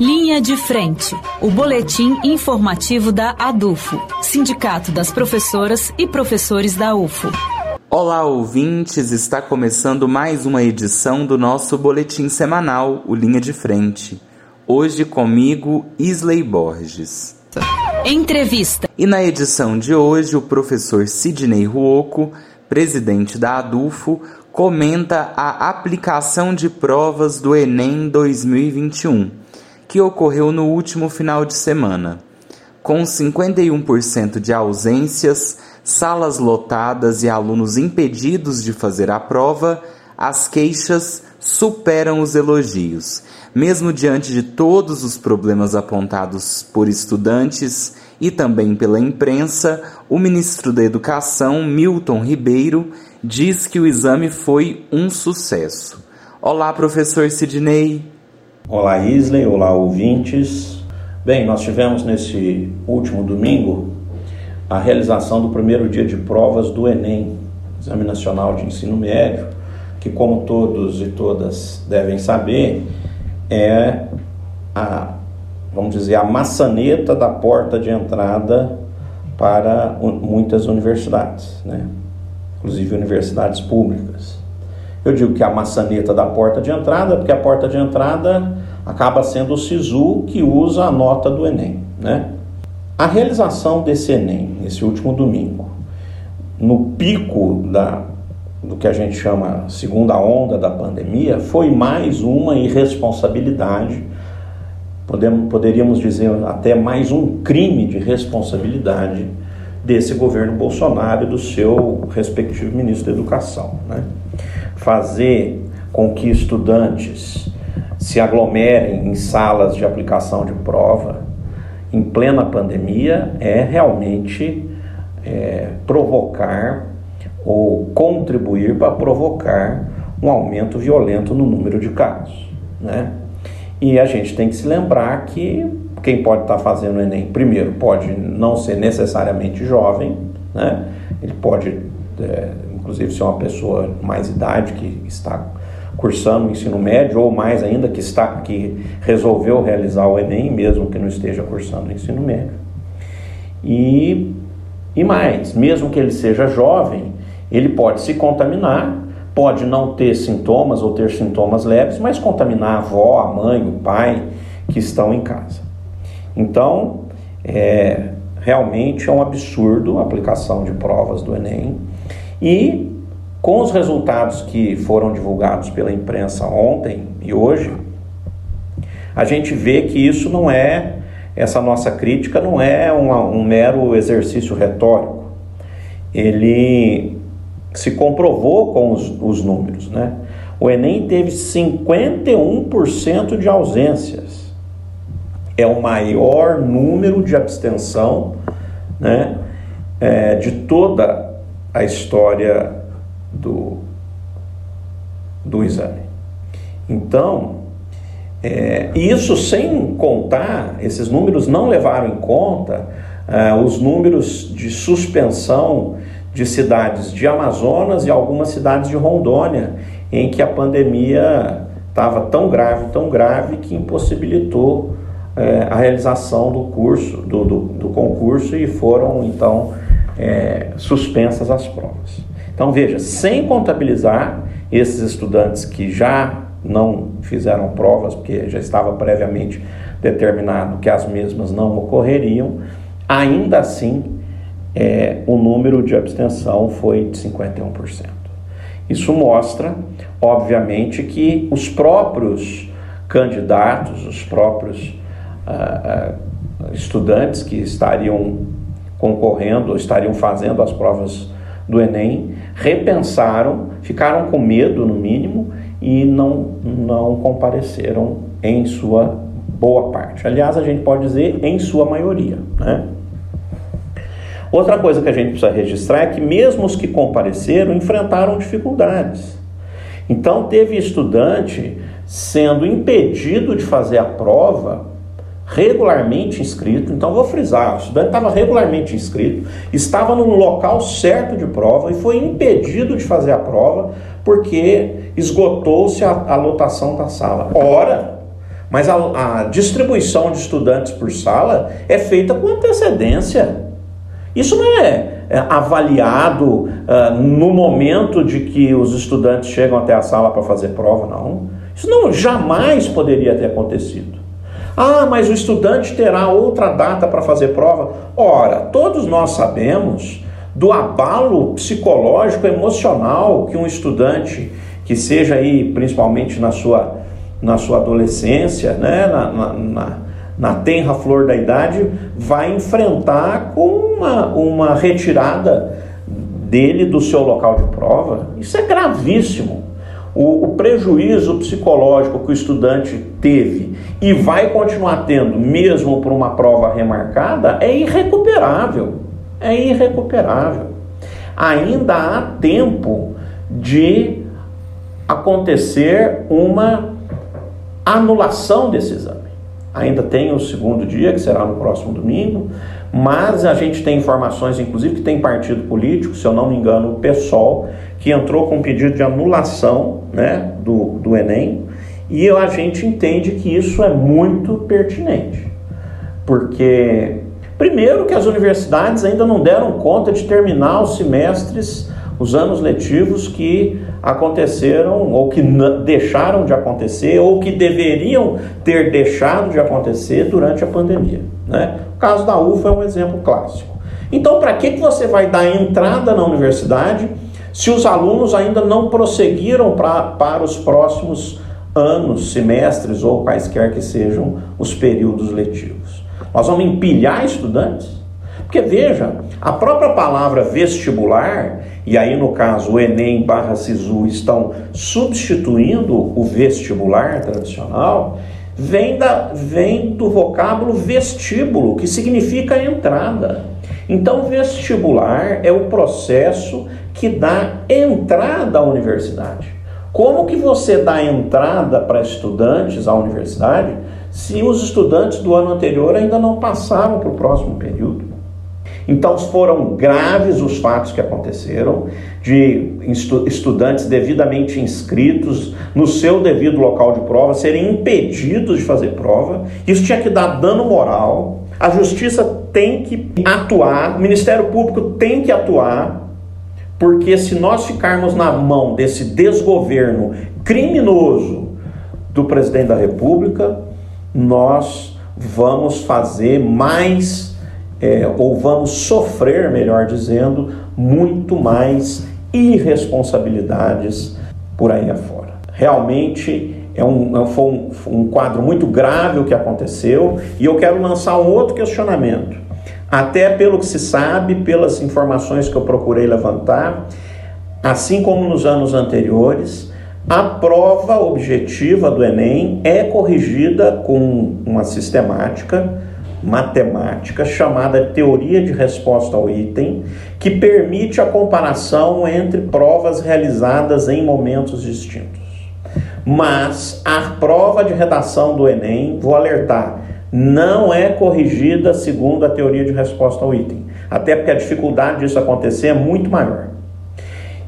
Linha de Frente, o boletim informativo da ADUFO, Sindicato das Professoras e Professores da UFO. Olá, ouvintes! Está começando mais uma edição do nosso boletim semanal, o Linha de Frente. Hoje comigo, Isley Borges. Entrevista. E na edição de hoje, o professor Sidney Ruoco, presidente da ADUFO, comenta a aplicação de provas do Enem 2021 que ocorreu no último final de semana. Com 51% de ausências, salas lotadas e alunos impedidos de fazer a prova, as queixas superam os elogios. Mesmo diante de todos os problemas apontados por estudantes e também pela imprensa, o ministro da Educação, Milton Ribeiro, diz que o exame foi um sucesso. Olá, professor Sidney. Olá Isley, olá ouvintes. Bem, nós tivemos nesse último domingo a realização do primeiro dia de provas do Enem, Exame Nacional de Ensino Médio, que como todos e todas devem saber, é a, vamos dizer, a maçaneta da porta de entrada para muitas universidades, né? inclusive universidades públicas. Eu digo que é a maçaneta da porta de entrada, porque a porta de entrada acaba sendo o SISU que usa a nota do Enem. Né? A realização desse Enem, nesse último domingo, no pico da, do que a gente chama segunda onda da pandemia, foi mais uma irresponsabilidade, podemos, poderíamos dizer até mais um crime de responsabilidade desse governo Bolsonaro e do seu respectivo ministro da Educação. Né? fazer com que estudantes se aglomerem em salas de aplicação de prova em plena pandemia é realmente é, provocar ou contribuir para provocar um aumento violento no número de casos. Né? E a gente tem que se lembrar que quem pode estar fazendo o Enem, primeiro, pode não ser necessariamente jovem, né? ele pode é, inclusive se é uma pessoa mais idade que está cursando o ensino médio ou mais ainda que está que resolveu realizar o ENEM mesmo que não esteja cursando o ensino médio. E e mais, mesmo que ele seja jovem, ele pode se contaminar, pode não ter sintomas ou ter sintomas leves, mas contaminar a avó, a mãe, o pai que estão em casa. Então, é, realmente é um absurdo a aplicação de provas do Enem. E com os resultados que foram divulgados pela imprensa ontem e hoje, a gente vê que isso não é, essa nossa crítica não é uma, um mero exercício retórico. Ele se comprovou com os, os números, né? O Enem teve 51% de ausências. É o maior número de abstenção né, é, de toda a história do, do exame. Então, é, isso sem contar, esses números não levaram em conta é, os números de suspensão de cidades de Amazonas e algumas cidades de Rondônia, em que a pandemia estava tão grave, tão grave, que impossibilitou é, a realização do curso, do, do, do concurso e foram então é, suspensas as provas. Então veja, sem contabilizar esses estudantes que já não fizeram provas, porque já estava previamente determinado que as mesmas não ocorreriam, ainda assim é, o número de abstenção foi de 51%. Isso mostra, obviamente, que os próprios candidatos, os próprios ah, ah, estudantes que estariam concorrendo, estariam fazendo as provas do Enem, repensaram, ficaram com medo, no mínimo, e não, não compareceram em sua boa parte. Aliás, a gente pode dizer em sua maioria. Né? Outra coisa que a gente precisa registrar é que, mesmo os que compareceram, enfrentaram dificuldades. Então, teve estudante sendo impedido de fazer a prova regularmente inscrito, então vou frisar, o estudante estava regularmente inscrito, estava no local certo de prova e foi impedido de fazer a prova porque esgotou-se a, a lotação da sala. Ora, mas a, a distribuição de estudantes por sala é feita com antecedência. Isso não é, é avaliado uh, no momento de que os estudantes chegam até a sala para fazer prova, não. Isso não jamais poderia ter acontecido. Ah, mas o estudante terá outra data para fazer prova. Ora, todos nós sabemos do abalo psicológico, emocional que um estudante, que seja aí principalmente na sua, na sua adolescência, né, na, na, na, na tenra flor da idade, vai enfrentar com uma, uma retirada dele do seu local de prova. Isso é gravíssimo. O, o, prejuízo psicológico que o estudante teve e vai continuar tendo, mesmo por uma prova remarcada, é irrecuperável. É irrecuperável. Ainda há tempo de acontecer uma anulação desse exame. Ainda tem o segundo dia, que será no próximo domingo, mas a gente tem informações, inclusive, que tem partido político, se eu não me engano, o PSOL, que entrou com um pedido de anulação né, do, do Enem, e a gente entende que isso é muito pertinente, porque, primeiro, que as universidades ainda não deram conta de terminar os semestres, os anos letivos que aconteceram ou que deixaram de acontecer ou que deveriam ter deixado de acontecer durante a pandemia. Né? O caso da UFA é um exemplo clássico. Então, para que, que você vai dar entrada na universidade se os alunos ainda não prosseguiram pra, para os próximos anos, semestres ou quaisquer que sejam os períodos letivos. Nós vamos empilhar estudantes? Porque veja, a própria palavra vestibular, e aí no caso o Enem barra Sisu estão substituindo o vestibular tradicional, vem, da, vem do vocábulo vestíbulo, que significa entrada. Então, vestibular é o processo que dá entrada à universidade. Como que você dá entrada para estudantes à universidade se os estudantes do ano anterior ainda não passaram para o próximo período? Então foram graves os fatos que aconteceram de estudantes devidamente inscritos no seu devido local de prova serem impedidos de fazer prova. Isso tinha que dar dano moral. A justiça tem que atuar, o Ministério Público tem que atuar porque se nós ficarmos na mão desse desgoverno criminoso do presidente da República, nós vamos fazer mais, é, ou vamos sofrer, melhor dizendo, muito mais irresponsabilidades por aí afora. Realmente é um, é foi um, um quadro muito grave o que aconteceu e eu quero lançar um outro questionamento. Até pelo que se sabe, pelas informações que eu procurei levantar, assim como nos anos anteriores, a prova objetiva do Enem é corrigida com uma sistemática matemática chamada teoria de resposta ao item, que permite a comparação entre provas realizadas em momentos distintos. Mas a prova de redação do Enem, vou alertar, não é corrigida segundo a teoria de resposta ao item. Até porque a dificuldade disso acontecer é muito maior.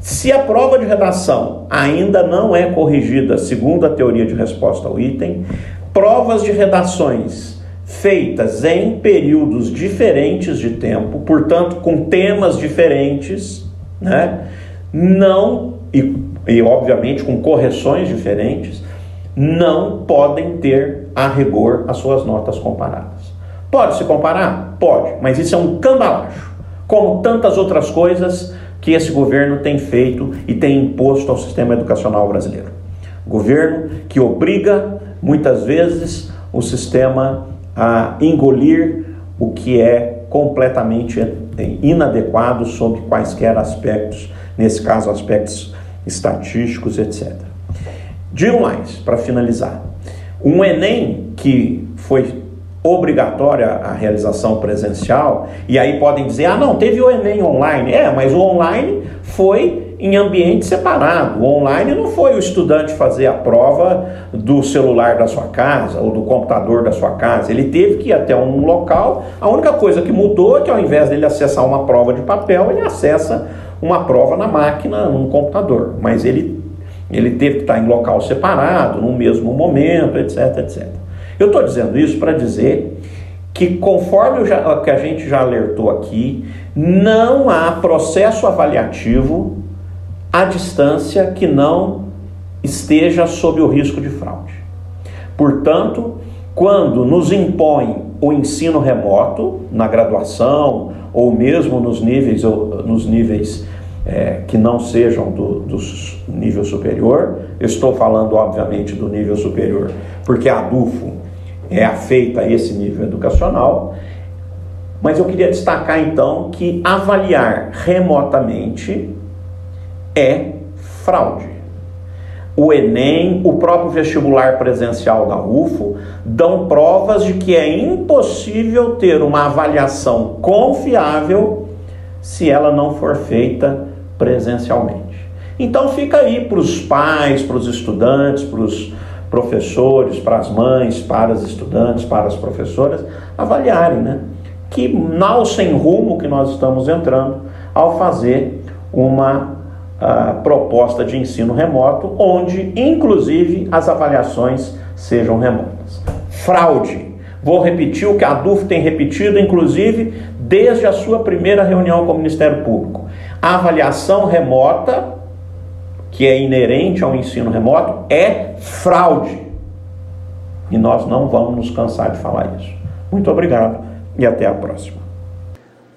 Se a prova de redação ainda não é corrigida segundo a teoria de resposta ao item, provas de redações feitas em períodos diferentes de tempo, portanto com temas diferentes, né? Não e, e obviamente com correções diferentes, não podem ter a rigor as suas notas comparadas. Pode se comparar? Pode, mas isso é um cambalacho, como tantas outras coisas que esse governo tem feito e tem imposto ao sistema educacional brasileiro. Governo que obriga, muitas vezes, o sistema a engolir o que é completamente inadequado sob quaisquer aspectos, nesse caso, aspectos estatísticos, etc. Digo mais, para finalizar. Um Enem que foi obrigatória a realização presencial, e aí podem dizer: ah, não, teve o Enem online. É, mas o online foi em ambiente separado. O online não foi o estudante fazer a prova do celular da sua casa ou do computador da sua casa. Ele teve que ir até um local. A única coisa que mudou é que ao invés dele acessar uma prova de papel, ele acessa uma prova na máquina, num computador. Mas ele ele teve que estar em local separado, no mesmo momento, etc, etc. Eu estou dizendo isso para dizer que, conforme já, que a gente já alertou aqui, não há processo avaliativo à distância que não esteja sob o risco de fraude. Portanto, quando nos impõe o ensino remoto na graduação ou mesmo nos níveis, nos níveis é, que não sejam do, do nível superior, eu estou falando obviamente do nível superior, porque a ADUFO é afeita a esse nível educacional, mas eu queria destacar então que avaliar remotamente é fraude. O Enem, o próprio vestibular presencial da UFO dão provas de que é impossível ter uma avaliação confiável se ela não for feita presencialmente. Então fica aí para os pais, para os estudantes, para os professores, para as mães, para as estudantes, para as professoras avaliarem, né? Que nau sem rumo que nós estamos entrando ao fazer uma uh, proposta de ensino remoto, onde inclusive as avaliações sejam remotas. Fraude. Vou repetir o que a DUF tem repetido, inclusive desde a sua primeira reunião com o Ministério Público. A avaliação remota, que é inerente ao ensino remoto, é fraude. E nós não vamos nos cansar de falar isso. Muito obrigado e até a próxima.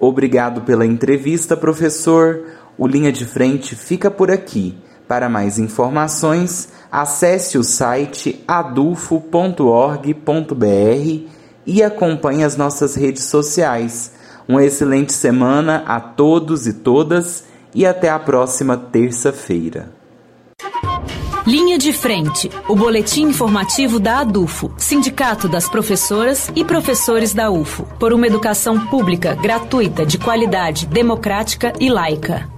Obrigado pela entrevista, professor. O Linha de Frente fica por aqui. Para mais informações, acesse o site adufo.org.br e acompanhe as nossas redes sociais. Uma excelente semana a todos e todas e até a próxima terça-feira. Linha de Frente, o boletim informativo da ADUFO, Sindicato das Professoras e Professores da UFO, por uma educação pública, gratuita, de qualidade, democrática e laica.